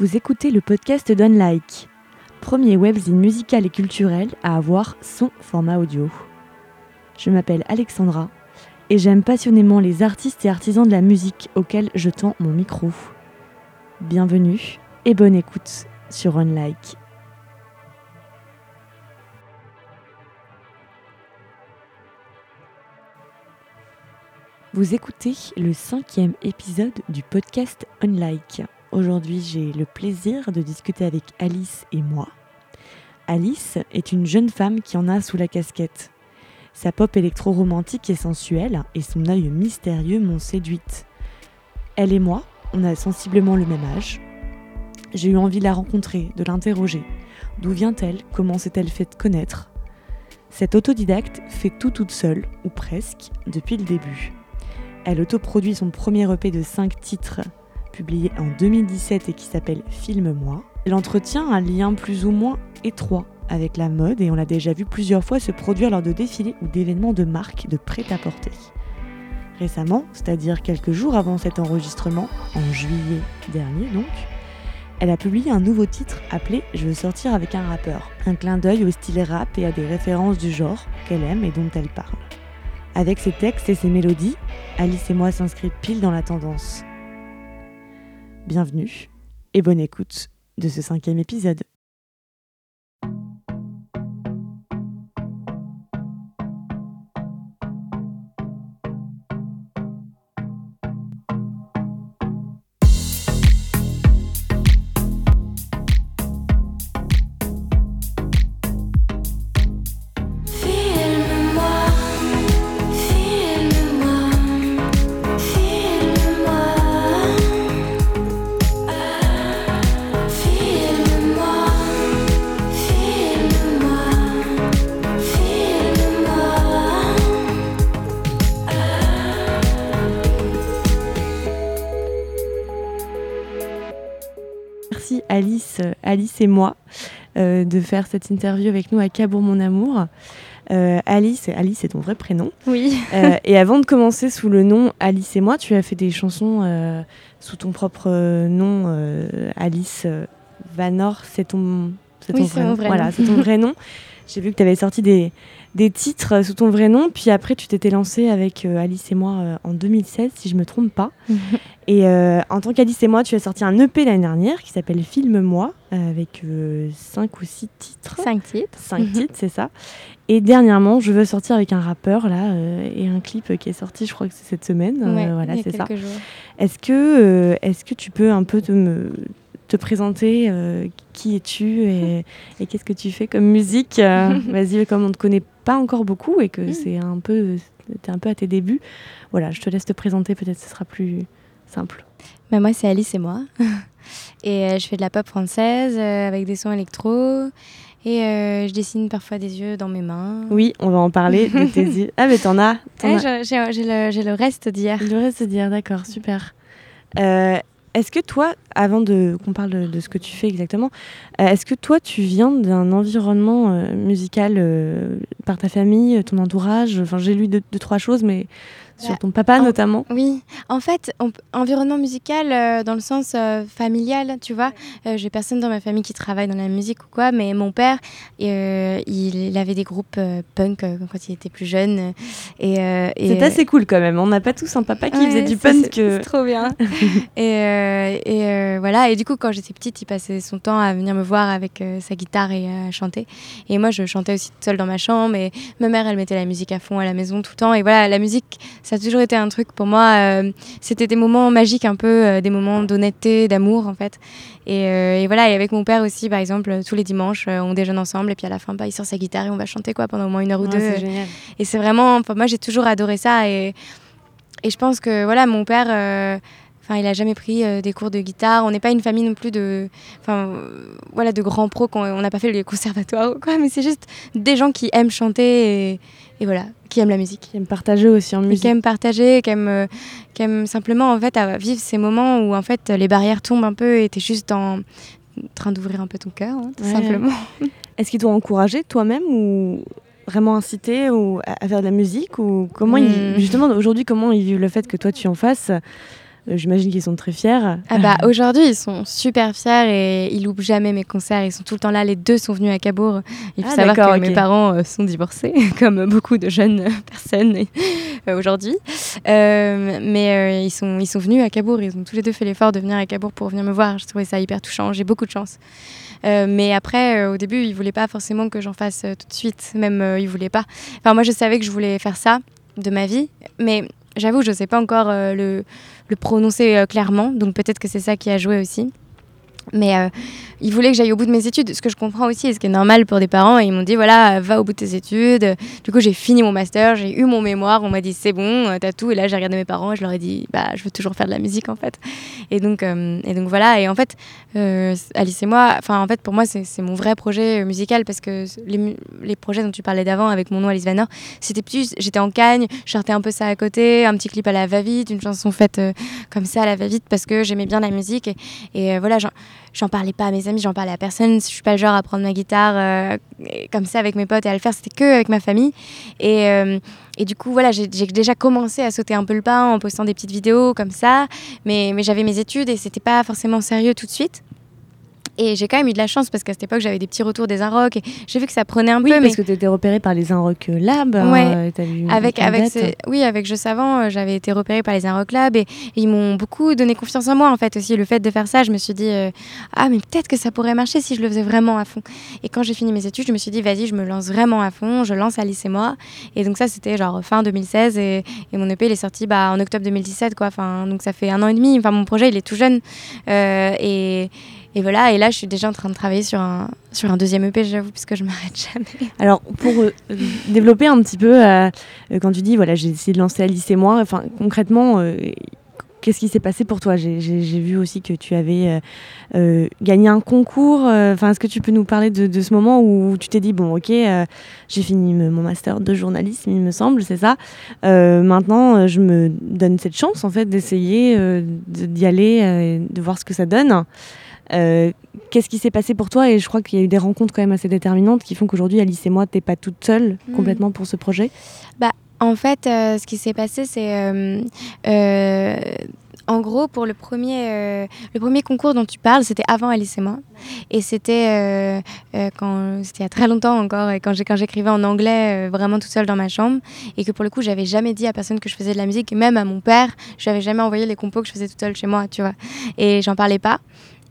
Vous écoutez le podcast d'Unlike, premier webzine musical et culturel à avoir son format audio. Je m'appelle Alexandra et j'aime passionnément les artistes et artisans de la musique auxquels je tends mon micro. Bienvenue et bonne écoute sur Unlike. Vous écoutez le cinquième épisode du podcast Unlike. Aujourd'hui, j'ai le plaisir de discuter avec Alice et moi. Alice est une jeune femme qui en a sous la casquette. Sa pop électro-romantique et sensuelle et son œil mystérieux m'ont séduite. Elle et moi, on a sensiblement le même âge. J'ai eu envie de la rencontrer, de l'interroger. D'où vient-elle? Comment s'est-elle fait connaître? Cette autodidacte fait tout toute seule, ou presque, depuis le début. Elle autoproduit son premier EP de 5 titres, publié en 2017 et qui s'appelle Filme-moi. Elle entretient un lien plus ou moins étroit avec la mode et on l'a déjà vu plusieurs fois se produire lors de défilés ou d'événements de marque de prêt-à-porter. Récemment, c'est-à-dire quelques jours avant cet enregistrement, en juillet dernier donc, elle a publié un nouveau titre appelé Je veux sortir avec un rappeur, un clin d'œil au style rap et à des références du genre qu'elle aime et dont elle parle. Avec ses textes et ses mélodies, Alice et moi s'inscrivent pile dans la tendance. Bienvenue et bonne écoute de ce cinquième épisode. Alice, et moi euh, de faire cette interview avec nous à Cabourg mon amour. Euh, Alice, Alice c'est ton vrai prénom. Oui. Euh, et avant de commencer sous le nom Alice et moi, tu as fait des chansons euh, sous ton propre nom, Alice Vanor, c'est ton, c'est ton vrai Voilà, nom. c'est ton vrai nom. J'ai vu que tu avais sorti des, des titres sous ton vrai nom, puis après tu t'étais lancée avec euh, Alice et moi euh, en 2016, si je me trompe pas. Et euh, en tant qu'Alice et moi, tu as sorti un EP l'année dernière qui s'appelle Filme-moi, euh, avec 5 ou 6 titres. Cinq titres. 5 titres, c'est ça. Et dernièrement, je veux sortir avec un rappeur là euh, et un clip qui est sorti, je crois que c'est cette semaine. Euh, Ouais, voilà, c'est ça. Est-ce que, euh, est-ce que tu peux un peu te, me, te présenter euh, Qui es-tu et, et qu'est-ce que tu fais comme musique Euh, Vas-y, comme on ne te connaît pas encore beaucoup et que Mm. c'est un peu, t'es un peu à tes débuts. Voilà, je te laisse te présenter. Peut-être ce sera plus simple. Bah, moi, c'est Alice et moi. et euh, je fais de la pop française avec des sons électro. Et euh, je dessine parfois des yeux dans mes mains. Oui, on va en parler de tes yeux. Ah, mais t'en as. Ouais, as. j'ai le, le reste d'hier. Devrait se dire, d'accord, super. Euh, est-ce que toi, avant de qu'on parle de, ce que tu fais exactement, euh, est-ce que toi, tu viens d'un environnement euh, musical euh, par ta famille, ton entourage? Enfin, j'ai lu deux, trois choses, mais sur ton papa en- notamment? Oui, en fait, on environnement musical euh, dans le sens euh, familial, tu vois. Euh, J'ai personne dans ma famille qui travaille dans la musique ou quoi, mais mon père, il, il avait des groupes punk quand il était plus jeune. Et, et, C'est assez cool quand même. On n'a pas tous un papa qui faisait du punk. c'est- trop bien. et et voilà. Et du coup, quand j'étais petite, il passait son temps à venir me voir avec sa guitare et à chanter. Et moi, je chantais aussi toute seule dans ma chambre. Et ma mère, elle mettait la musique à fond à la maison tout le temps. Et voilà, la musique, ça a toujours été un truc pour moi. euh, C'était des moments magiques, un peu, euh, des moments d'honnêteté, d'amour, en fait. Et, euh, et voilà. Et avec mon père aussi, par exemple, tous les dimanches, on déjeune ensemble. Et puis à la fin, bah, il sort sa guitare et on va chanter quoi pendant au moins une heure ou ouais, deux. c'est génial. Et c'est vraiment, moi j'ai toujours adoré ça et, et je pense que voilà, mon père, enfin, il a jamais pris euh, des cours de guitare. On n'est pas une famille non plus de, enfin, euh, voilà, de grands pros. On n'a pas fait les conservatoires ou quoi, mais c'est juste des gens qui aiment chanter et, et voilà, qui aiment la musique. Qui aime partager aussi en Et musique. qui aiment partager, qui aiment, euh, qui aiment simplement en fait à vivre ces moments où en fait les barrières tombent un peu et t'es juste en train d'ouvrir un peu ton cœur, hein, tout Ouais. simplement. Est-ce qu'ils t'ont encouragé toi-même ou vraiment incité ou à, à faire de la musique ou comment ils, Hmm. justement aujourd'hui comment ils vivent le fait que toi tu en fasses j'imagine qu'ils sont très fiers. Ah bah aujourd'hui ils sont super fiers et ils loupent jamais mes concerts. Ils sont tout le temps là. Les deux sont venus à Cabourg. Il faut Ah, savoir que mes parents euh, sont divorcés, comme beaucoup de jeunes personnes euh, aujourd'hui. Euh, mais euh, ils sont ils sont venus à Cabourg. Ils ont tous les deux fait l'effort de venir à Cabourg pour venir me voir. Je trouvais ça hyper touchant. J'ai beaucoup de chance. Euh, mais après, euh, au début, ils voulaient pas forcément que j'en fasse euh, tout de suite. Même euh, ils voulaient pas. Enfin, moi, je savais que je voulais faire ça de ma vie, mais j'avoue, je sais pas encore euh, le, le prononcer euh, clairement. Donc peut-être que c'est ça qui a joué aussi. Mais euh, ils voulaient que j'aille au bout de mes études, ce que je comprends aussi, et ce qui est normal pour des parents. Et ils m'ont dit voilà, va au bout de tes études. Du coup, j'ai fini mon master, j'ai eu mon mémoire. On m'a dit c'est bon, euh, t'as tout. Et là, j'ai regardé mes parents et je leur ai dit bah, je veux toujours faire de la musique en fait. Et donc, euh, et donc voilà. Et en fait, euh, Alice et moi, enfin en fait, pour moi, c'est mon vrai projet musical parce que les, projets dont tu parlais d'avant avec mon nom Alice Vanner, c'était plus, j'étais en cagne, je sortais un peu ça à côté, un petit clip à la va-vite, une chanson faite comme ça à la va-vite parce que j'aimais bien la musique. Et, et, voilà, j'en- parlais pas à mes j'en parlais à personne. Je suis pas le genre à prendre ma guitare euh, comme ça avec mes potes et à le faire. C'était que avec ma famille. Et, euh, et du coup, voilà, j'ai déjà commencé à sauter un peu le pas en postant des petites vidéos comme ça. Mais, mais j'avais mes études et c'était pas forcément sérieux tout de suite. Et j'ai quand même eu de la chance parce qu'à cette époque, j'avais des petits retours des Inrocks et j'ai vu que ça prenait un Oui, peu. parce mais... que tu étais repérée par les Inrock Lab. Ouais. euh, Avec, avec oui, avec Je Savant, euh, j'avais été repérée par les Inrock Lab et, et ils m'ont beaucoup donné confiance en moi en fait aussi. Le fait de faire ça, je me suis dit euh, ah mais peut-être que ça pourrait marcher si je le faisais vraiment à fond. Et quand j'ai fini mes études, je me suis dit vas-y, je me lance vraiment à fond, je lance Alice et moi. Et donc ça c'était genre fin 2016 et, et mon EP il est sorti bah, en octobre 2017 quoi. Enfin donc ça fait un an et demi. Enfin mon projet il est tout jeune Euh, et et voilà, et là, je suis déjà en train de travailler sur un, sur un deuxième EP, j'avoue, puisque je m'arrête jamais. Alors, pour euh, développer un petit peu, euh, euh, quand tu dis, voilà, j'ai essayé de lancer Alice et moi, enfin, concrètement, qu'est-ce qui s'est passé pour toi? J'ai vu aussi que tu avais gagné un concours. Enfin, est-ce que tu peux nous parler de, de ce moment où tu t'es dit, bon, ok, j'ai fini mon master de journalisme, il me semble, c'est ça. Maintenant, je me donne cette chance, en fait, d'essayer de- d'y aller, et de voir ce que ça donne. Euh, Qu'est-ce qui s'est passé pour toi Et je crois qu'il y a eu des rencontres quand même assez déterminantes qui font qu'aujourd'hui, Alice et moi, t'es pas toute seule Mhm. complètement pour ce projet. En fait, euh, ce qui s'est passé, c'est. euh, euh, en gros, pour le premier, euh, le premier concours dont tu parles, c'était avant Alice et moi. Et c'était euh, euh, quand c'était il y a très longtemps encore, et quand j'écrivais en anglais, vraiment toute seule dans ma chambre. Et que pour le coup, j'avais jamais dit à personne que je faisais de la musique, même à mon père, je n'avais jamais envoyé les compos que je faisais toute seule chez moi, tu vois. Et j'en parlais pas.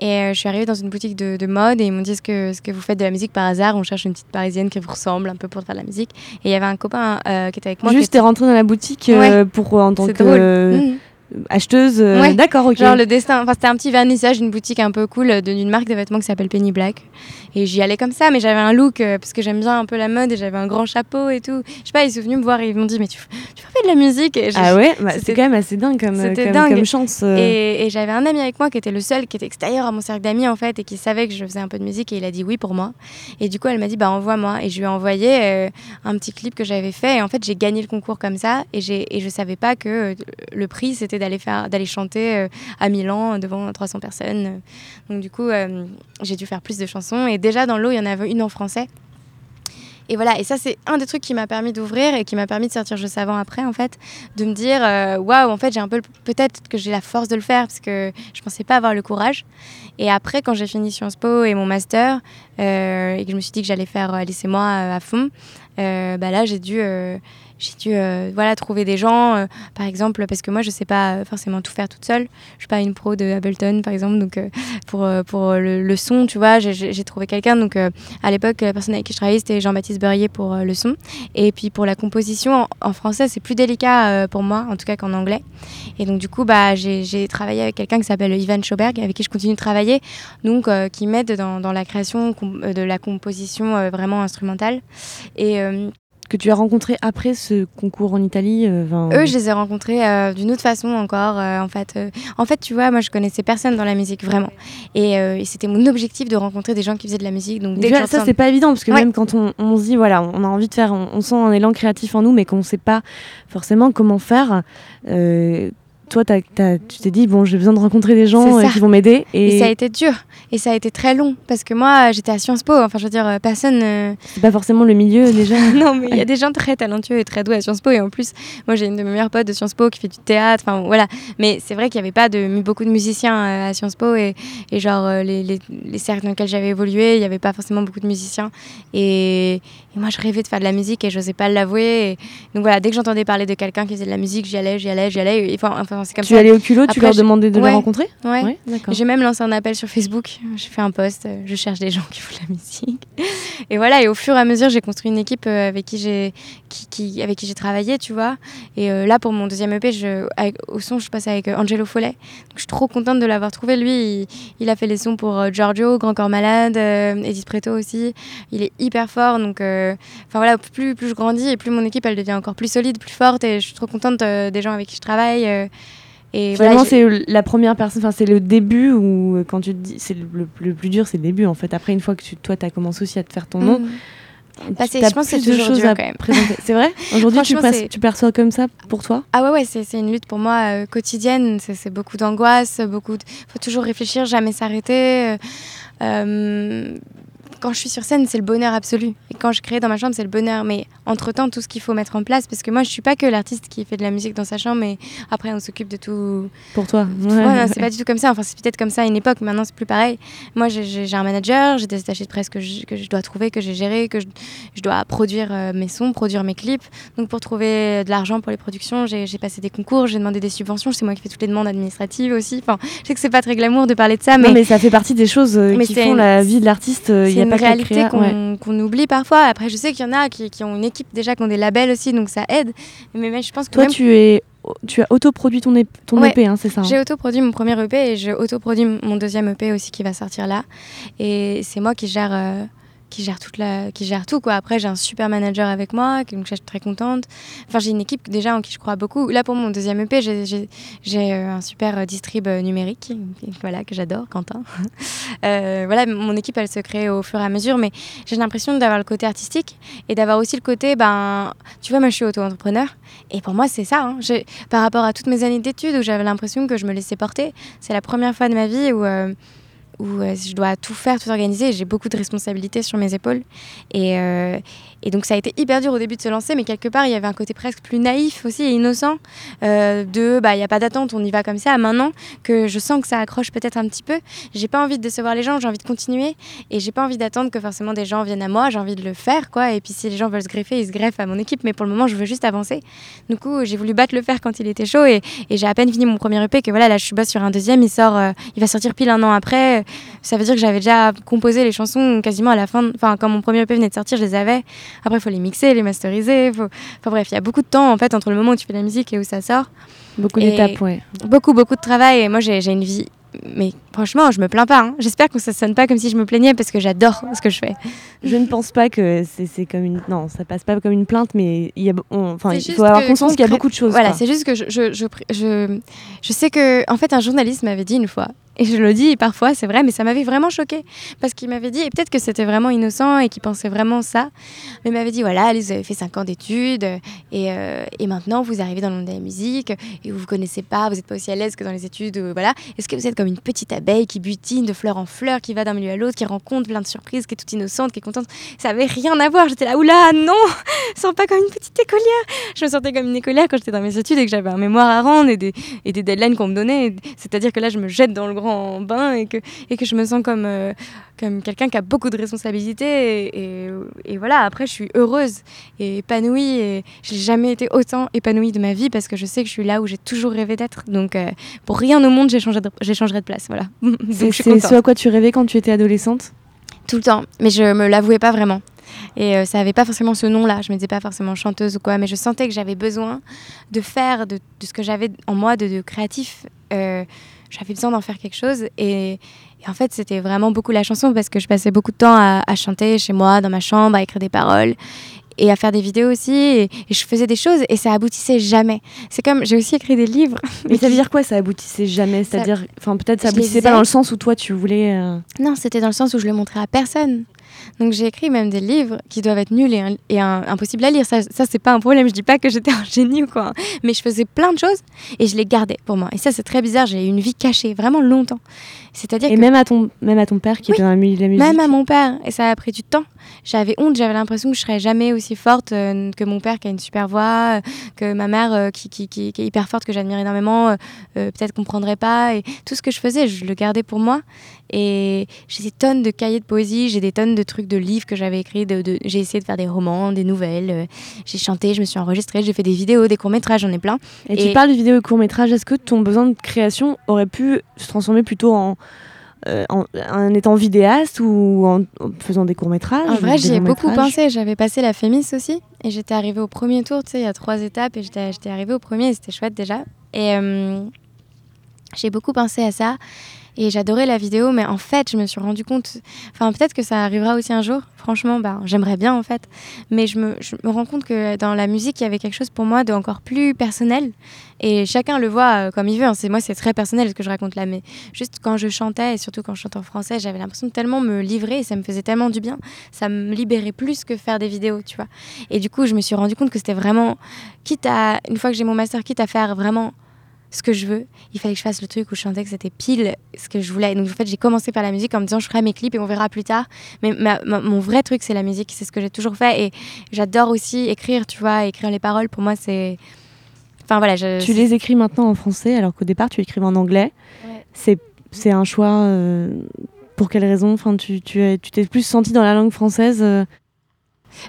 Et je suis arrivée dans une boutique de, de mode et ils m'ont dit est-ce que, est-ce que vous faites de la musique par hasard? On cherche une petite parisienne qui vous ressemble un peu pour faire de la musique. Et il y avait un copain euh, qui était avec moi. Juste, t'es rentrée dans la boutique euh, pour en tant que drôle. Mhm. Acheteuse. euh, Ouais. D'accord, ok. Genre le destin, enfin c'était un petit vernissage d'une boutique un peu cool euh, d'une marque de vêtements qui s'appelle Penny Black. Et j'y allais comme ça, mais j'avais un look euh, parce que j'aime bien un peu la mode et j'avais un grand chapeau et tout. Je sais pas, ils sont venus me voir et ils m'ont dit mais tu, tu fais de la musique? Et, Ah ouais, bah, c'est quand même assez dingue comme, comme, dingue. comme chance. euh. et, et j'avais un ami avec moi qui était le seul qui était extérieur à mon cercle d'amis en fait et qui savait que je faisais un peu de musique et il a dit oui pour moi. Et du coup elle m'a dit bah envoie-moi et je lui ai envoyé un petit clip que j'avais fait et en fait j'ai gagné le concours comme ça et j'ai et je savais pas que le prix c'était d'aller faire d'aller chanter euh, à Milan devant 300 personnes. Donc du coup euh, j'ai dû faire plus de chansons et déjà dans l'eau il y en avait une en français. Et voilà, et ça c'est un des trucs qui m'a permis d'ouvrir et qui m'a permis de sortir Je Savant après en fait, de me dire euh, waouh en fait j'ai un peu peut-être que j'ai la force de le faire parce que je pensais pas avoir le courage. Et après quand j'ai fini Sciences Po et mon master euh, et que je me suis dit que j'allais faire euh, Alice et moi euh, à fond, euh, bah là j'ai dû euh, j'ai dû euh, voilà trouver des gens euh, par exemple parce que moi je sais pas euh, forcément tout faire toute seule. Je suis pas une pro de Ableton par exemple donc euh, pour euh, pour le, le son tu vois j'ai- trouvé quelqu'un. Donc euh, à l'époque la personne avec qui je travaillais c'était Jean-Baptiste Beurrier pour euh, le son. Et puis pour la composition en, français c'est plus délicat euh, pour moi en tout cas qu'en anglais. Et donc du coup bah j'ai travaillé avec quelqu'un qui s'appelle Ivan Schauberg avec qui je continue de travailler donc euh, qui m'aide dans, dans la création euh, de la composition euh, vraiment instrumentale. Et euh, Que tu as rencontré après ce concours en Italie. euh, eux, je les ai rencontrés euh, d'une autre façon encore. euh, en, fait, euh, en fait, tu vois, moi, je connaissais personne dans la musique, vraiment. Et, euh, et c'était mon objectif de rencontrer des gens qui faisaient de la musique. Donc, dès Déjà, ça, c'est pas évident parce que Ouais. même quand on, on se dit, voilà, on a envie de faire, on, on sent un élan créatif en nous, mais qu'on sait pas forcément comment faire. Euh, toi, tu t'es dit, bon, j'ai besoin de rencontrer des gens qui vont m'aider. Et... ça a été dur. Et ça a été très long. Parce que moi, j'étais à Sciences Po. Enfin, je veux dire, personne. C'est pas forcément le milieu déjà. non, mais il y a des gens très talentueux et très doués à Sciences Po. Et en plus, moi, j'ai une de mes meilleures potes de Sciences Po qui fait du théâtre. Enfin, voilà. Mais c'est vrai qu'il n'y avait pas de, beaucoup de musiciens à Sciences Po. Et, et genre, les, les, les cercles dans lesquels j'avais évolué, il n'y avait pas forcément beaucoup de musiciens. Et, moi, je rêvais de faire de la musique et je n'osais pas l'avouer. Donc voilà, dès que j'entendais parler de quelqu'un qui faisait de la musique, j'y allais, j'y allais, j'y allais. Enfin, enfin c'est comme tu allais au culot, tu leur demandais de les rencontrer Ouais. J'ai même lancé un appel sur Facebook. J'ai fait un post. Euh, je cherche des gens qui font de la musique. Et voilà. Et au fur et à mesure, j'ai construit une équipe euh, avec qui j'ai, qui, avec qui j'ai travaillé, tu vois. Et euh, là, pour mon deuxième EP, je, au son, je passe avec Angelo Follet. je suis trop contente de l'avoir trouvé. Lui, il, a fait les sons pour Giorgio, Grand Corps Malade, Edith Preto aussi. Il est hyper fort. Donc, enfin voilà, plus, plus je grandis et plus mon équipe, elle devient encore plus solide, plus forte. Et je suis trop contente des gens avec qui je travaille. Et Finalement, c'est la première personne, enfin, c'est le début où, euh, quand tu te dis, c'est le, plus dur, c'est le début en fait. Après, une fois que tu, toi, tu as commencé aussi à te faire ton nom, Bah, je pense que c'est toujours choses dur, à quand même. C'est vrai Aujourd'hui, tu, tu, perçois comme ça pour toi? Ah ouais, ouais c'est une lutte pour moi euh, quotidienne. C'est beaucoup d'angoisse, beaucoup. De... faut toujours réfléchir, jamais s'arrêter. Euh, quand je suis sur scène, c'est le bonheur absolu. Et quand je crée dans ma chambre, c'est le bonheur. Mais entre-temps, tout ce qu'il faut mettre en place, parce que moi, je suis pas que l'artiste qui fait de la musique dans sa chambre, mais après, on s'occupe de tout. Pour toi ouais, c'est pas du tout comme ça. Enfin, c'est peut-être comme ça à une époque, maintenant, c'est plus pareil. Moi, j'ai un manager, j'ai des attachés de presse que je, que je dois trouver, que j'ai géré, que je, je dois produire euh, mes sons, produire mes clips. Donc, pour trouver de l'argent pour les productions, j'ai passé des concours, j'ai demandé des subventions. C'est moi qui fais toutes les demandes administratives aussi. Enfin, je sais que c'est pas très glamour de parler de ça, mais. Non, mais ça fait partie des choses euh, qui font la vie de l'artiste. Euh, a pas réalité qu'on oublie parfois. Après, je sais qu'il y en a qui, qui, ont une équipe déjà, qui ont des labels aussi, donc ça aide. Mais, je pense que toi, tu es tu as autoproduit ton, ton EP, hein, c'est ça hein J'ai autoproduit mon premier EP et j'ai autoproduit mon deuxième EP aussi qui va sortir là. Et c'est moi qui gère euh, qui gère toute la qui gère tout quoi. Après j'ai un super manager avec moi donc je suis très contente. Enfin j'ai une équipe déjà en qui je crois beaucoup. Là pour mon deuxième EP j'ai euh, un super euh, distrib euh, numérique voilà que j'adore Quentin. Voilà mon équipe elle se crée au fur et à mesure mais j'ai l'impression d'avoir le côté artistique et d'avoir aussi le côté ben tu vois moi je suis auto-entrepreneur et pour moi c'est ça hein. par rapport à toutes mes années d'études où j'avais l'impression que je me laissais porter c'est la première fois de ma vie où où euh, je dois tout faire, tout organiser. J'ai beaucoup de responsabilités sur mes épaules. Euh, et, donc ça a été hyper dur au début de se lancer, mais quelque part, il y avait un côté presque plus naïf aussi et innocent euh, de bah il n'y a pas d'attente, on y va comme ça. Maintenant que je sens que ça accroche peut-être un petit peu, j'ai pas envie de décevoir les gens, j'ai envie de continuer et j'ai pas envie d'attendre que forcément des gens viennent à moi. J'ai envie de le faire, quoi. Et puis si les gens veulent se greffer, ils se greffent à mon équipe. Mais pour le moment, je veux juste avancer. Du coup, j'ai voulu battre le fer quand il était chaud et, j'ai à peine fini mon premier EP que voilà, là, je suis bosse sur un deuxième. Il sort, il va sortir pile un an après ça veut dire que j'avais déjà composé les chansons quasiment à la fin. Enfin, quand mon premier EP venait de sortir, je les avais. Après, il faut les mixer, les masteriser. Faut... Enfin bref, il y a beaucoup de temps en fait entre le moment où tu fais la musique et où ça sort. Beaucoup d'étapes, ouais. Beaucoup, beaucoup de travail. Et moi, j'ai une vie mais franchement, je me plains pas. Hein. J'espère que ça sonne pas comme si je me plaignais parce que j'adore ce que je fais. Je ne pense pas que c'est comme une. Non, ça passe pas comme une plainte, mais il, y a... enfin, il faut avoir conscience qu'il y a beaucoup de choses. Voilà, c'est juste que je, je, je, je, je sais que. En fait, un journaliste m'avait dit une fois et je le dis parfois, c'est vrai, mais ça m'avait vraiment choqué. Parce qu'il m'avait dit, et peut-être que c'était vraiment innocent et qu'il pensait vraiment ça, mais il m'avait dit voilà, vous avez fait 5 ans d'études et, euh, et, maintenant vous arrivez dans le monde de la musique et vous ne connaissez pas, vous n'êtes pas aussi à l'aise que dans les études. voilà. Est-ce que vous êtes comme une petite abeille qui butine de fleur en fleur, qui va d'un milieu à l'autre, qui rencontre plein de surprises, qui est toute innocente, qui est contente? Ça n'avait rien à voir. J'étais là, oula, non sens pas comme une petite écolière. Je me sentais comme une écolière quand j'étais dans mes études et que j'avais un mémoire à rendre et des, et des deadlines qu'on me donnait. C'est-à-dire que là, je me jette dans le grand bain et que, et que je me sens comme, euh, comme quelqu'un qui a beaucoup de responsabilités. Et, et, voilà, après, je suis heureuse et épanouie. Et je n'ai jamais été autant épanouie de ma vie parce que je sais que je suis là où j'ai toujours rêvé d'être. Donc, euh, pour rien au monde, j'échangerai de, de place. Voilà. C'est ce à quoi tu rêvais quand tu étais adolescente? Tout le temps, mais je me l'avouais pas vraiment. Et euh, ça n'avait pas forcément ce nom-là. Je me disais pas forcément chanteuse ou quoi, mais je sentais que j'avais besoin de faire de, de ce que j'avais en moi de, de créatif j'avais besoin d'en faire quelque chose. Et, en fait, c'était vraiment beaucoup la chanson parce que je passais beaucoup de temps à, chanter chez moi, dans ma chambre, à écrire des paroles et à faire des vidéos aussi. Et, je faisais des choses et ça aboutissait jamais. C'est comme, j'ai aussi écrit des livres. Mais ça veut dire quoi, ça aboutissait jamais? C'est-à-dire, enfin, peut-être ça aboutissait pas dans le sens où toi tu voulais. Euh, non, c'était dans le sens où je le montrais à personne. Donc j'ai écrit même des livres qui doivent être nuls et, et impossibles à lire. Ça, ça c'est pas un problème. Je dis pas que j'étais un génie ou quoi. Hein. Mais je faisais plein de choses et je les gardais pour moi. Et ça, c'est très bizarre. J'ai eu une vie cachée vraiment longtemps. C'est-à-dire et même à ton même à ton père qui était dans la musique. Même à mon père. Et ça a pris du temps. J'avais honte. J'avais l'impression que je serais jamais aussi forte euh, que mon père qui a une super voix, euh, que ma mère euh, qui, qui, qui, est hyper forte que j'admire énormément. Peut-être comprendrait pas. Et tout ce que je faisais, je le gardais pour moi. Et j'ai des tonnes de cahiers de poésie, j'ai des tonnes de trucs, de livres que j'avais écrits. De, j'ai essayé de faire des romans, des nouvelles. Euh, j'ai chanté, je me suis enregistrée, j'ai fait des vidéos, des courts-métrages, j'en ai plein. Et, tu parles de vidéos et courts-métrages, est-ce que ton besoin de création aurait pu se transformer plutôt en, euh, en, étant vidéaste ou en, faisant des courts-métrages En vrai, j'y ai beaucoup pensé. J'avais passé la Fémis aussi et j'étais arrivée au premier tour. Tu sais, il y a trois étapes et j'étais arrivée au premier et c'était chouette déjà. Et euh, j'ai beaucoup pensé à ça. Et j'adorais la vidéo, mais en fait, je me suis rendu compte. Enfin, peut-être que ça arrivera aussi un jour. Franchement, bah, j'aimerais bien en fait. Mais je me, rends compte que dans la musique, il y avait quelque chose pour moi de encore plus personnel. Et chacun le voit euh, comme il veut. Hein. Moi, c'est très personnel ce que je raconte là. Mais juste quand je chantais, et surtout quand je chante en français, j'avais l'impression de tellement me livrer et ça me faisait tellement du bien. Ça me libérait plus que faire des vidéos, tu vois. Et du coup, je me suis rendu compte que c'était vraiment, quitte à, une fois que j'ai mon master, quitte à faire vraiment ce que je veux. Il fallait que je fasse le truc où je chantais que c'était pile ce que je voulais. Donc en fait, j'ai commencé par la musique en me disant je ferai mes clips et on verra plus tard. Mais mon vrai truc, c'est la musique. C'est ce que j'ai toujours fait. Et j'adore aussi écrire, tu vois, écrire les paroles. Pour moi, c'est. Enfin voilà. Je... Tu les écris maintenant en français alors qu'au départ, tu écrivais en anglais. C'est un choix. Euh, pour quelle raison? Enfin, Tu t'es tu, plus senti dans la langue française euh,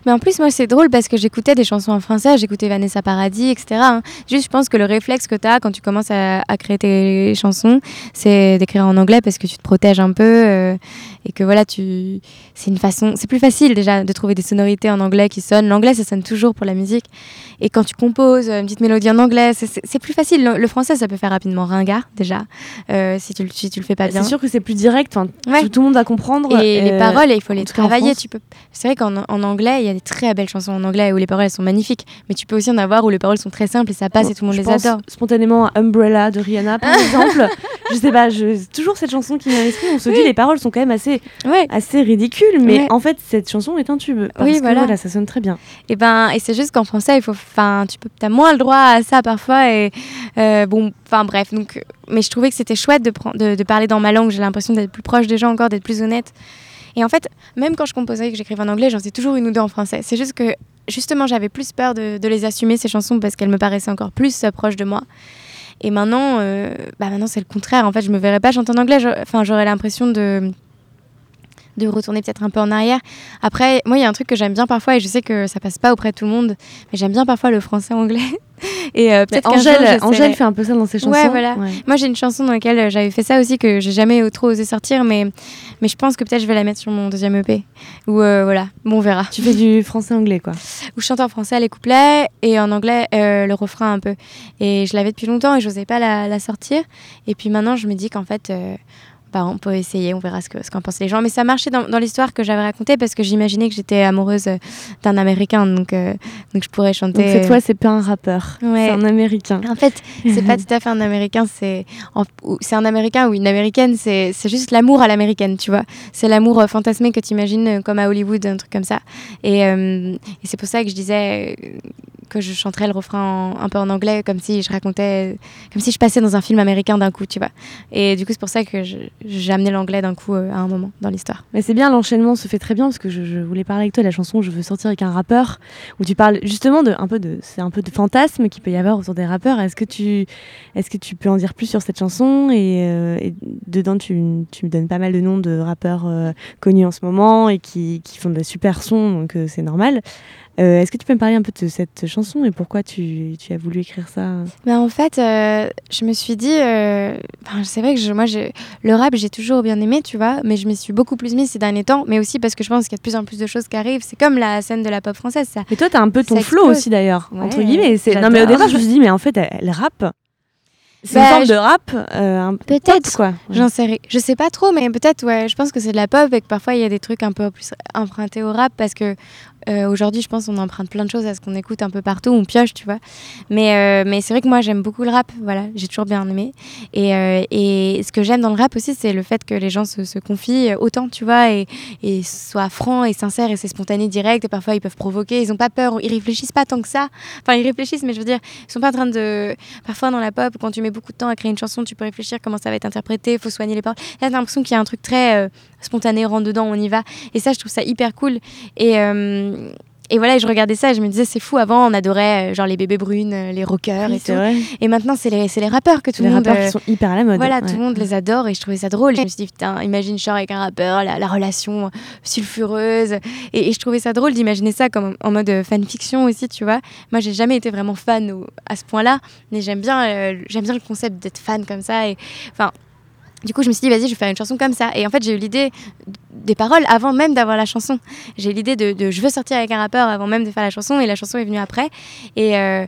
mais en plus, moi, c'est drôle parce que j'écoutais des chansons en français, j'écoutais Vanessa Paradis, etc. Hein. Juste, je pense que le réflexe que tu as quand tu commences à, créer tes chansons, c'est d'écrire en anglais parce que tu te protèges un peu euh, et que voilà, tu... c'est une façon. C'est plus facile déjà de trouver des sonorités en anglais qui sonnent. L'anglais, ça sonne toujours pour la musique. Et quand tu composes une petite mélodie en anglais, c'est plus facile. Le, français, ça peut faire rapidement ringard déjà, euh, si, tu, si tu le fais pas bien. C'est sûr que c'est plus direct, tout, le monde va comprendre. Et les euh, paroles, il faut les travailler. Tu peux... C'est vrai qu'en en anglais, il y a des très belles chansons en anglais où les paroles sont magnifiques, mais tu peux aussi en avoir où les paroles sont très simples et ça passe et tout le monde les adore. Spontanément Umbrella de Rihanna par exemple. je sais pas, je... toujours cette chanson qui vient à l'esprit. On se dit les paroles sont quand même assez, assez ridicules, mais en fait cette chanson est un tube. Parce oui, que, voilà. ça sonne très bien. Et ben, et c'est juste qu'en français, il faut, enfin, tu peux, as moins le droit à ça parfois et euh, bon, enfin bref. Donc, mais je trouvais que c'était chouette de, de, de parler dans ma langue. J'ai l'impression d'être plus proche des gens encore, d'être plus honnête. Et en fait, même quand je composais et que j'écrivais en anglais, j'en sais toujours une ou deux en français. C'est juste que justement, j'avais plus peur de, les assumer, ces chansons, parce qu'elles me paraissaient encore plus proches de moi. Et maintenant, euh, bah maintenant c'est le contraire. En fait, je me verrais pas chanter en anglais. Enfin, j'aurais l'impression de de retourner peut-être un peu en arrière. Après, moi, il y a un truc que j'aime bien parfois, et je sais que ça passe pas auprès de tout le monde, mais j'aime bien parfois le français-anglais. et euh, peut-être Angèle, Angèle fait un peu ça dans ses chansons. Ouais, voilà. Moi, j'ai une chanson dans laquelle euh, j'avais fait ça aussi, que j'ai jamais trop osé sortir, mais, mais je pense que peut-être je vais la mettre sur mon deuxième EP. Ou euh, voilà, bon, on verra. Tu fais du français-anglais, quoi. Où je chante en français les couplets, et en anglais le refrain un peu. Et je l'avais depuis longtemps, et je n'osais pas la, la, sortir. Et puis maintenant, je me dis qu'en fait bah, on peut essayer, on verra ce qu'en ce pensent les gens. Mais ça marchait dans, dans l'histoire que j'avais racontée parce que j'imaginais que j'étais amoureuse euh, d'un Américain, donc, euh, donc je pourrais chanter. Donc cette fois, c'est pas un rappeur, c'est un Américain. En fait, c'est pas tout à fait un Américain, c'est un Américain ou une Américaine, c'est juste l'amour à l'américaine, tu vois. C'est l'amour euh, fantasmé que tu imagines comme à Hollywood, un truc comme ça. Et, et c'est pour ça que je disais que je chanterais le refrain un peu en anglais, comme si je racontais, comme si je passais dans un film américain d'un coup, tu vois. Et du coup, c'est pour ça que j'ai amené l'anglais d'un coup euh, à un moment dans l'histoire. Mais c'est bien, l'enchaînement se fait très bien parce que je, voulais parler avec toi de la chanson Je veux sortir avec un rappeur, où tu parles justement de un peu de, c'est un peu de fantasme qu'il peut y avoir autour des rappeurs. Est-ce que tu, est-ce que tu peux en dire plus sur cette chanson et, euh, dedans tu, tu, me donnes pas mal de noms de rappeurs euh, connus en ce moment et qui, qui font de super sons, donc c'est normal. Euh, est-ce que tu peux me parler un peu de cette chanson et pourquoi tu, tu as voulu écrire ça ben En fait, euh, je me suis dit, euh, c'est vrai que je, moi, le rap, j'ai toujours bien aimé, tu vois, mais je me suis beaucoup plus mise ces derniers temps, mais aussi parce que je pense qu'il y a de plus en plus de choses qui arrivent. C'est comme la scène de la pop française, ça. Mais toi, tu as un peu ton flow aussi d'ailleurs, entre guillemets. Non, mais au départ, je me suis dit, mais en fait, elle, rappe. C'est une bah, forme de rap, peut-être quoi. J'en sais, je sais pas trop, mais peut-être ouais. Je pense que c'est de la pop et que parfois il y a des trucs un peu plus empruntés au rap parce que euh, aujourd'hui, je pense qu'on emprunte plein de choses à ce qu'on écoute un peu partout, on pioche, tu vois. Mais, euh, mais c'est vrai que moi, j'aime beaucoup le rap, voilà, j'ai toujours bien aimé. Et, euh, et ce que j'aime dans le rap aussi, c'est le fait que les gens se, confient autant, tu vois, et, et soient francs et sincères, et c'est spontané, direct, et parfois ils peuvent provoquer, ils n'ont pas peur, ils réfléchissent pas tant que ça. Enfin, ils réfléchissent, mais je veux dire, ils sont pas en train de. Parfois, dans la pop, quand tu mets beaucoup de temps à créer une chanson, tu peux réfléchir comment ça va être interprété, il faut soigner les paroles. Là, t'as l'impression qu'il y a un truc très spontané, rentre dedans, on y va. Et ça, je trouve ça hyper cool. Et, euh, et voilà, je regardais ça et je me disais, c'est fou. Avant, on adorait euh, genre les bébés brunes, euh, les rockers et tout. Vrai. Et maintenant, c'est les, les rappeurs que tout les le monde. rappeurs qui sont hyper à la mode. Voilà, ouais. tout le monde les adore et je trouvais ça drôle. Je me suis dit, putain, imagine, je sors avec un rappeur, la, la relation sulfureuse. Et, et, je trouvais ça drôle d'imaginer ça comme en mode fanfiction aussi, tu vois. Moi, j'ai jamais été vraiment fan au, à ce point-là, mais j'aime bien, euh, j'aime bien le concept d'être fan comme ça. Et enfin. Du coup, je me suis dit, vas-y, je vais faire une chanson comme ça. Et en fait, j'ai eu l'idée des paroles avant même d'avoir la chanson. J'ai eu l'idée de, je veux sortir avec un rappeur avant même de faire la chanson, et la chanson est venue après. Et, euh,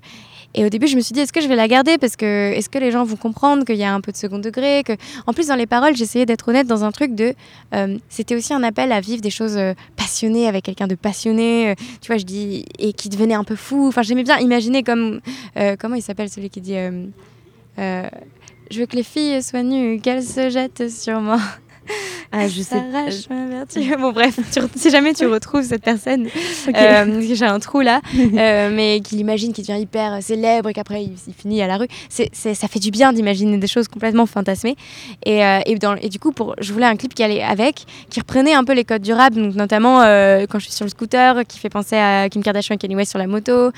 et au début, je me suis dit, est-ce que je vais la garder? Parce que est-ce que les gens vont comprendre qu'il y a un peu de second degré. En plus, dans les paroles, j'essayais d'être honnête dans un truc de. Euh, C'était aussi un appel à vivre des choses euh, passionnées avec quelqu'un de passionné. Tu vois, je dis. Et qui devenait un peu fou. Enfin, j'aimais bien imaginer comme. comment il s'appelle celui qui dit. Je veux que les filles soient nues, qu'elles se jettent sur moi. Ah, je sais. S'arrache ma vertu. Bon, bref, tu, si jamais tu retrouves cette personne, okay. euh, j'ai un trou là, euh, mais qu'il imagine qu'il devient hyper célèbre et qu'après il, il, finit à la rue, ça fait du bien d'imaginer des choses complètement fantasmées. Et, euh, et, dans, et du coup, pour, je voulais un clip qui allait avec, qui reprenait un peu les codes du rap, donc notamment euh, quand je suis sur le scooter, qui fait penser à Kim Kardashian et Kanye West sur la moto.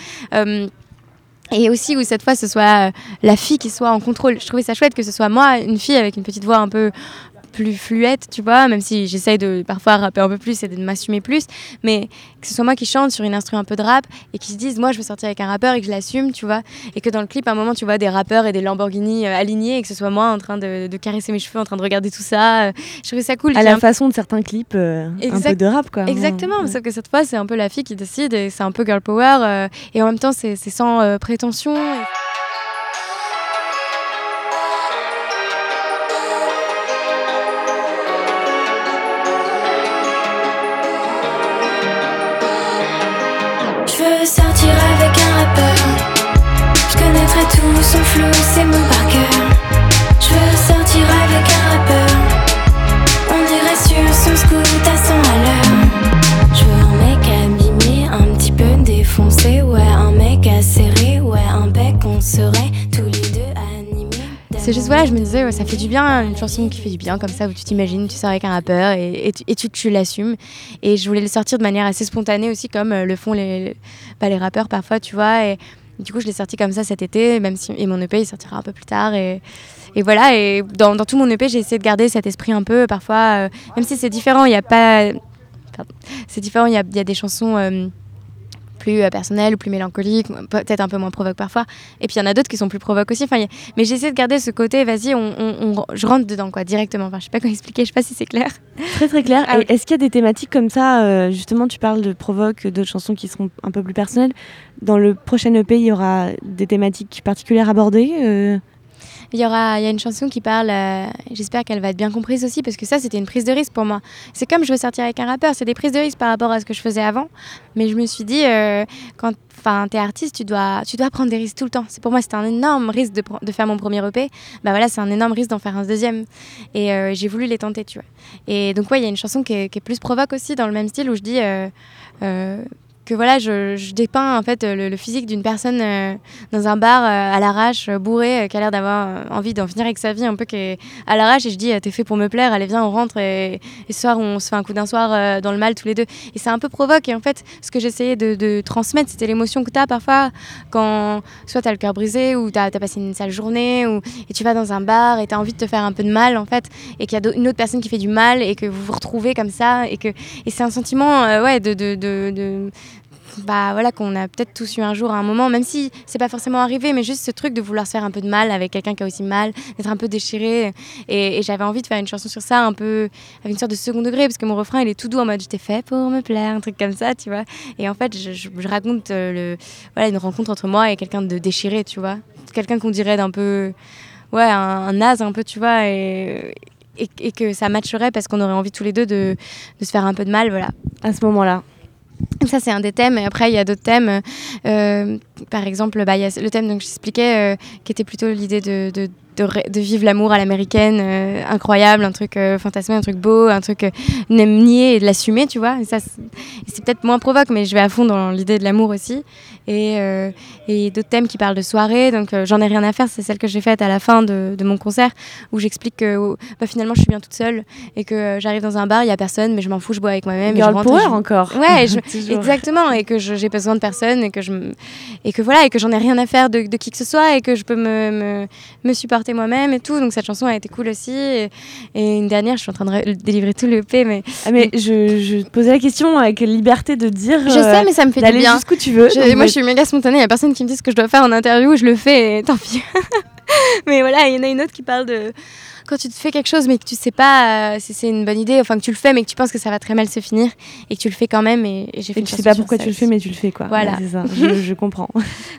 Euh, et aussi où cette fois ce soit la fille qui soit en contrôle. Je trouvais ça chouette que ce soit moi, une fille avec une petite voix un peu plus fluette, tu vois, même si j'essaye de parfois rapper un peu plus et de m'assumer plus, mais que ce soit moi qui chante sur une instru un peu de rap et qui se disent moi je veux sortir avec un rappeur et que je l'assume, tu vois, et que dans le clip à un moment tu vois des rappeurs et des Lamborghini euh, alignés et que ce soit moi en train de, de, caresser mes cheveux, en train de regarder tout ça, euh, je trouvais ça cool. À la un... façon de certains clips euh, un peu de rap quoi. Exactement, ouais. sauf que cette fois c'est un peu la fille qui décide et c'est un peu girl power et en même temps c'est sans prétention. Et... ses mots par cœur. Je veux sortir avec un rappeur. On irait sur son scoot à 100 à l'heure. Je veux un mec abîmé, un petit peu défoncé. Ouais, un mec acéré. Ouais, un bec, on serait tous les deux animés. C'est juste, voilà, je me disais, ouais, ça fait du bien, une chanson qui fait du bien, comme ça, où tu t'imagines, tu sors avec un rappeur et, et tu, tu, l'assumes. Et je voulais le sortir de manière assez spontanée aussi, comme euh, le font les, bah, les rappeurs parfois, tu vois. Du coup, je l'ai sorti comme ça cet été, même si et mon EP, il sortira un peu plus tard. Et, voilà, dans, tout mon EP, j'ai essayé de garder cet esprit un peu, parfois, euh, même si c'est différent, il n'y a pas. C'est différent, il y a, y a, des chansons. Plus euh, personnel ou plus mélancolique, peut-être un peu moins provoque parfois. Et puis il y en a d'autres qui sont plus provoques aussi. Enfin, a... Mais j'essaie de garder ce côté, vas-y, on, on, on, je rentre dedans quoi, directement. Enfin, je sais pas comment expliquer, je sais pas si c'est clair. Très très clair. Ah, oui. Est-ce qu'il y a des thématiques comme ça euh, Justement, tu parles de provoque, d'autres chansons qui seront un peu plus personnelles. Dans le prochain EP, il y aura des thématiques particulières abordées euh... Il y aura, y a une chanson qui parle. Euh, J'espère qu'elle va être bien comprise aussi parce que ça, c'était une prise de risque pour moi. C'est comme je veux sortir avec un rappeur, c'est des prises de risque par rapport à ce que je faisais avant. Mais je me suis dit, euh, quand, enfin, t'es artiste, tu dois, tu dois prendre des risques tout le temps. Pour moi, c'était un énorme risque de, faire mon premier EP. Bah voilà, c'est un énorme risque d'en faire un deuxième. Et euh, j'ai voulu les tenter, tu vois. Et donc ouais, il y a une chanson qui est, plus provoque aussi dans le même style où je dis que voilà, je, je, dépeins en fait le, physique d'une personne euh, dans un bar euh, à l'arrache, euh, qui a l'air d'avoir envie d'en finir avec sa vie, un peu qui est à l'arrache. Et je dis, t'es fait pour me plaire, allez viens, on rentre et, et ce soir on se fait un coup d'un soir dans le mal tous les deux. Et c'est un peu provoque. Et en fait, ce que j'essayais de, transmettre, c'était l'émotion que t'as parfois quand soit t'as le cœur brisé ou t'as as passé une sale journée ou et tu vas dans un bar et t'as envie de te faire un peu de mal en fait, et qu'il y a une autre personne qui fait du mal et que vous vous retrouvez comme ça et que et c'est un sentiment ouais de bah voilà qu'on a peut-être tous eu un jour un moment même si c'est pas forcément arrivé mais juste ce truc de vouloir se faire un peu de mal avec quelqu'un qui a aussi mal d'être un peu déchiré et, j'avais envie de faire une chanson sur ça un peu avec une sorte de second degré parce que mon refrain il est tout doux en mode je t'ai fait pour me plaire un truc comme ça tu vois et en fait je, raconte le voilà une rencontre entre moi et quelqu'un de déchiré tu vois quelqu'un qu'on dirait d'un peu ouais un, un un peu tu vois et et, et, que ça matcherait parce qu'on aurait envie tous les deux de, de, se faire un peu de mal, voilà. À ce moment-là. Ça, c'est un des thèmes. Et après, il y a d'autres thèmes. Euh, par exemple, bah, y a le thème que j'expliquais, euh, qui était plutôt l'idée de, de, de, de, vivre l'amour à l'américaine, euh, incroyable, un truc euh, fantasmé, un truc beau, un truc euh, nier et de l'assumer, tu vois. Et ça, c'est peut-être moins provoque, mais je vais à fond dans l'idée de l'amour aussi. Et, euh, et d'autres thèmes qui parlent de soirée. Donc, j'en ai rien à faire. C'est celle que j'ai faite à la fin de, mon concert, où j'explique que oh, bah, finalement, je suis bien toute seule et que j'arrive dans un bar, il y a personne, mais je m'en fous, je bois avec moi-même. et je Girl rentre power je- encore. Ouais, je- exactement, et que j'ai besoin de personne, et que je et que voilà, et que j'en ai rien à faire de, de qui que ce soit, et que je peux me, me, me supporter moi-même et tout. Donc cette chanson a été cool aussi. Et, et une dernière, je suis en train de délivrer tout le EP, mais Ah, mais je, je te posais la question avec liberté de dire. je sais, mais ça me fait du bien. jusqu'où tu veux. Je- moi, je suis méga spontanée. Il y a personne qui me dit ce que je dois faire en interview. Je le fais et tant pis. mais voilà, il y en a une autre qui parle de quand tu te fais quelque chose mais que tu sais pas euh, si c'est une bonne idée, enfin que tu le fais mais que tu penses que ça va très mal se finir et que tu le fais quand même. Et, et j'ai fait Et tu sais pas pourquoi tu le fais, mais tu le fais quoi. Voilà. Ouais, c'est ça. Je, je comprends.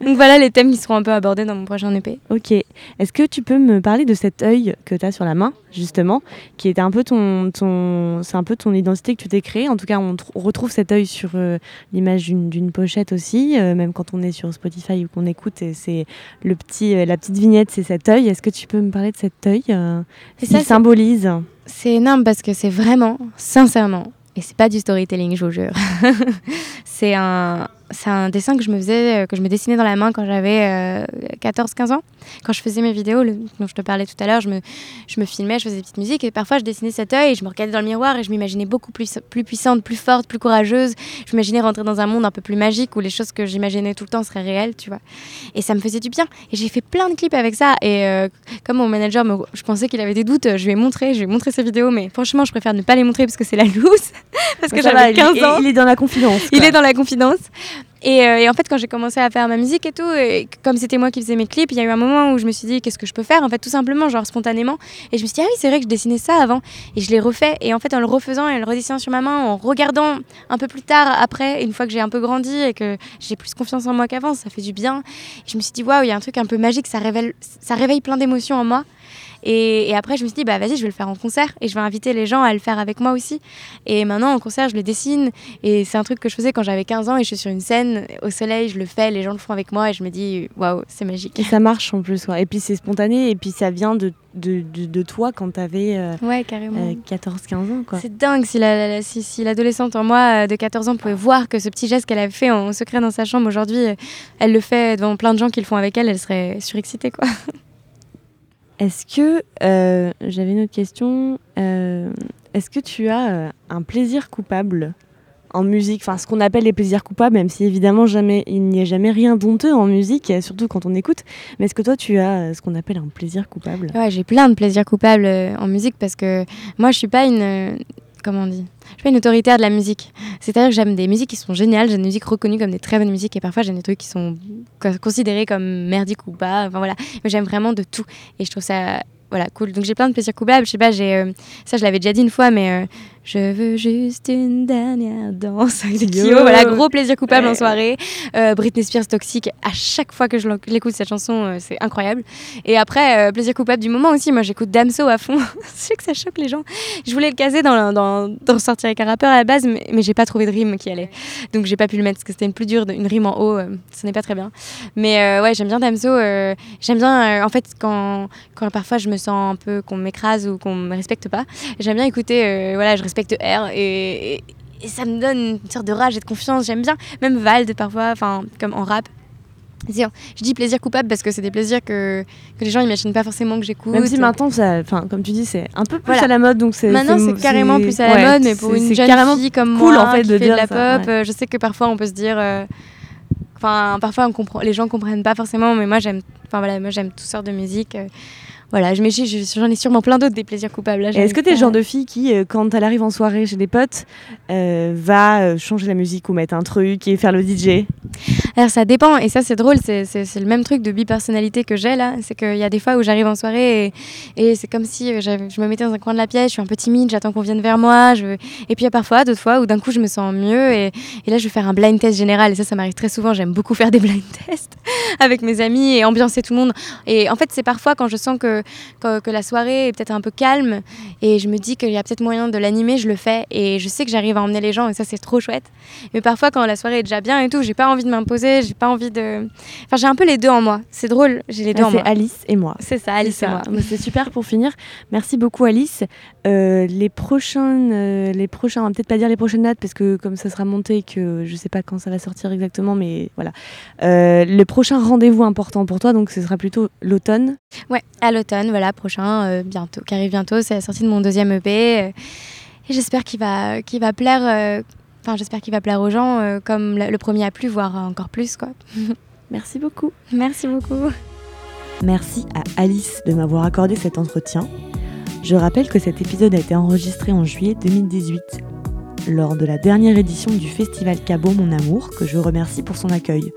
Donc voilà les thèmes qui seront un peu abordés dans mon prochain EP. Ok. Est-ce que tu peux me parler de cet œil que tu as sur la main, justement, qui est un peu ton, ton, c'est un peu ton identité que tu t'es créée? En tout cas, on, tr- on retrouve cet œil sur euh, l'image d'une, pochette aussi, euh, même quand on est sur Spotify ou qu'on écoute. Et c'est le petit, la petite vignette, c'est cet œil. Est-ce que tu peux me parler de cet œil euh, Et qui ça, c'est- symbolise C'est énorme parce que c'est vraiment, sincèrement, et c'est pas du storytelling, je vous jure. c'est un, c'est un dessin que je me faisais, euh, que je me dessinais dans la main quand j'avais 14-15 ans. Quand je faisais mes vidéos, le- dont je te parlais tout à l'heure, je me, je me filmais, je faisais des petites musiques et parfois je dessinais cet œil et je me regardais dans le miroir et je m'imaginais beaucoup plus, plus puissante, plus forte, plus courageuse. Je m'imaginais rentrer dans un monde un peu plus magique où les choses que j'imaginais tout le temps seraient réelles, tu vois. Et ça me faisait du bien. Et j'ai fait plein de clips avec ça. Et euh, comme mon manager, me- je pensais qu'il avait des doutes, je lui ai montré, je lui ai montré ces vidéos, mais franchement, je préfère ne pas les montrer parce que c'est la loose. parce que j'avais il- 15 ans. Il, est dans la confidence. Il est dans la confidence. Et, euh, et en fait, quand j'ai commencé à faire ma musique et tout, et comme c'était moi qui faisais mes clips, il y a eu un moment où je me suis dit, qu'est-ce que je peux faire En fait, tout simplement, genre spontanément. Et je me suis dit, ah oui, c'est vrai que je dessinais ça avant. Et je l'ai refait. Et en fait, en le refaisant et en le redessinant sur ma main, en regardant un peu plus tard, après, une fois que j'ai un peu grandi et que j'ai plus confiance en moi qu'avant, ça fait du bien. Et je me suis dit, waouh, il y a un truc un peu magique, ça, révèle, ça réveille plein d'émotions en moi. Et, et après, je me suis dit, bah vas-y, je vais le faire en concert et je vais inviter les gens à le faire avec moi aussi. Et maintenant, en concert, je le dessine. Et c'est un truc que je faisais quand j'avais 15 ans et je suis sur une scène au soleil, je le fais, les gens le font avec moi et je me dis, waouh, c'est magique. Et ça marche en plus. ouais. Et puis c'est spontané. Et puis ça vient de, de, de, de toi quand t'avais euh, Ouais, carrément. euh, 14-15 ans. Quoi. C'est dingue si la- la- si, si l'adolescente en moi euh, de 14 ans pouvait voir que ce petit geste qu'elle avait fait en secret dans sa chambre aujourd'hui, euh, elle le fait devant plein de gens qui le font avec elle, elle serait surexcitée quoi. Est-ce que, euh, j'avais une autre question, euh, est-ce que tu as euh, un plaisir coupable en musique, enfin ce qu'on appelle les plaisirs coupables, même si évidemment jamais, il n'y a jamais rien d'honteux en musique, surtout quand on écoute, mais est-ce que toi tu as ce qu'on appelle un plaisir coupable? Ouais, j'ai plein de plaisirs coupables en musique parce que moi je suis pas une comment on dit je suis pas une autoritaire de la musique. C'est-à-dire que j'aime des musiques qui sont géniales, j'aime des musiques reconnues comme des très bonnes musiques et parfois j'aime des trucs qui sont co- considérés comme merdiques ou pas. Enfin voilà, mais j'aime vraiment de tout et je trouve ça voilà cool. Donc j'ai plein de plaisirs coupables. Je sais pas, j'ai euh, ça je l'avais déjà dit une fois, mais euh, je veux juste une dernière danse avec. Kyo. Voilà, gros plaisir coupable en soirée. Euh, Britney Spears toxique. À chaque fois que je l'écoute cette chanson, euh, c'est incroyable. Et après, euh, plaisir coupable du moment aussi, moi j'écoute Damso à fond. je sais que ça choque les gens. Je voulais le caser dans, dans, dans sortir avec un rappeur à la base, mais, mais j'ai pas trouvé de rime qui allait. Donc j'ai pas pu le mettre parce que c'était une plus dure, de- une rime en haut, ce n'est pas très bien. Mais ouais, j'aime bien Damso. j'aime bien, en fait, quand, quand parfois je me sens un peu qu'on m'écrase ou qu'on me respecte pas, j'aime bien écouter, voilà, je respecte R et, et- et ça me donne une sorte de rage et de confiance. J'aime bien, même Vald parfois, enfin, comme en rap. Je dis plaisir coupable parce que c'est des plaisirs que, que les gens imaginent pas forcément que j'écoute. Même si maintenant, ça, comme tu dis, c'est un peu plus Voilà. à la mode, donc c'est Maintenant, c'est carrément plus à la ouais, mode, mais pour une jeune carrément fille comme cool, moi en fait, qui de fait de la ça, pop, ouais. euh, je sais que parfois on peut se dire, euh, enfin parfois on comprend, les gens comprennent pas forcément, mais moi j'aime, enfin voilà, moi j'aime toutes sortes de musique. Voilà, je- j'en ai sûrement plein d'autres des plaisirs coupables. Est-ce que t'es le genre de fille qui, euh, quand elle arrive en soirée chez des potes, euh, va euh, changer la musique ou mettre un truc et faire le DJ Alors ça dépend, et ça c'est drôle, c'est le même truc de bi-personnalité que j'ai là. C'est qu'il y a des fois où j'arrive en soirée et, et c'est comme si je me mettais dans un coin de la pièce, je suis un peu timide, j'attends qu'on vienne vers moi. Je... Et puis il y a parfois, d'autres fois, où d'un coup je me sens mieux et, et, là je vais faire un blind test général. Et ça, ça m'arrive très souvent. J'aime beaucoup faire des blind tests avec mes amis et ambiancer tout le monde. Et en fait, c'est parfois quand je sens que, que, que la soirée est peut-être un peu calme et je me dis qu'il y a peut-être moyen de l'animer, je le fais. Et je sais que j'arrive à emmener les gens et ça, c'est trop chouette. Mais parfois, quand la soirée est déjà bien et tout, j'ai pas envie de m'imposer, j'ai pas envie de. Enfin, j'ai un peu les deux en moi. C'est drôle, j'ai les deux ah, en moi. C'est Alice et moi. C'est ça, Alice et moi. C'est super pour finir. Merci beaucoup, Alice. Euh, les prochaines, euh, les prochains, on va peut-être pas dire les prochaines dates parce que comme ça sera monté, que je sais pas quand ça va sortir exactement, mais voilà. Euh, le prochain rendez-vous important pour toi, donc ce sera plutôt l'automne. Ouais, à l'automne, voilà, prochain, bientôt, qui arrive bientôt. C'est la sortie de mon deuxième EP. et j'espère qu'il va, qu'il va plaire Enfin, j'espère qu'il va plaire aux gens euh, comme le premier a plu, voire encore plus. Quoi. Merci beaucoup. Merci beaucoup. Merci à Alice de m'avoir accordé cet entretien. Je rappelle que cet épisode a été enregistré en juillet 2018, lors de la dernière édition du Festival Cabot Mon Amour, que je remercie pour son accueil.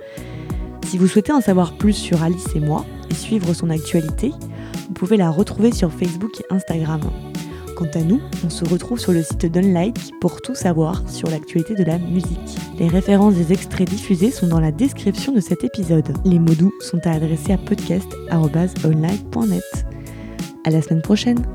Si vous souhaitez en savoir plus sur Alice et moi et suivre son actualité, vous pouvez la retrouver sur Facebook et Instagram. Quant à nous, on se retrouve sur le site d'Unlike pour tout savoir sur l'actualité de la musique. Les références des extraits diffusés sont dans la description de cet épisode. Les mots doux sont à adresser à podcast.unlike.net. À la semaine prochaine!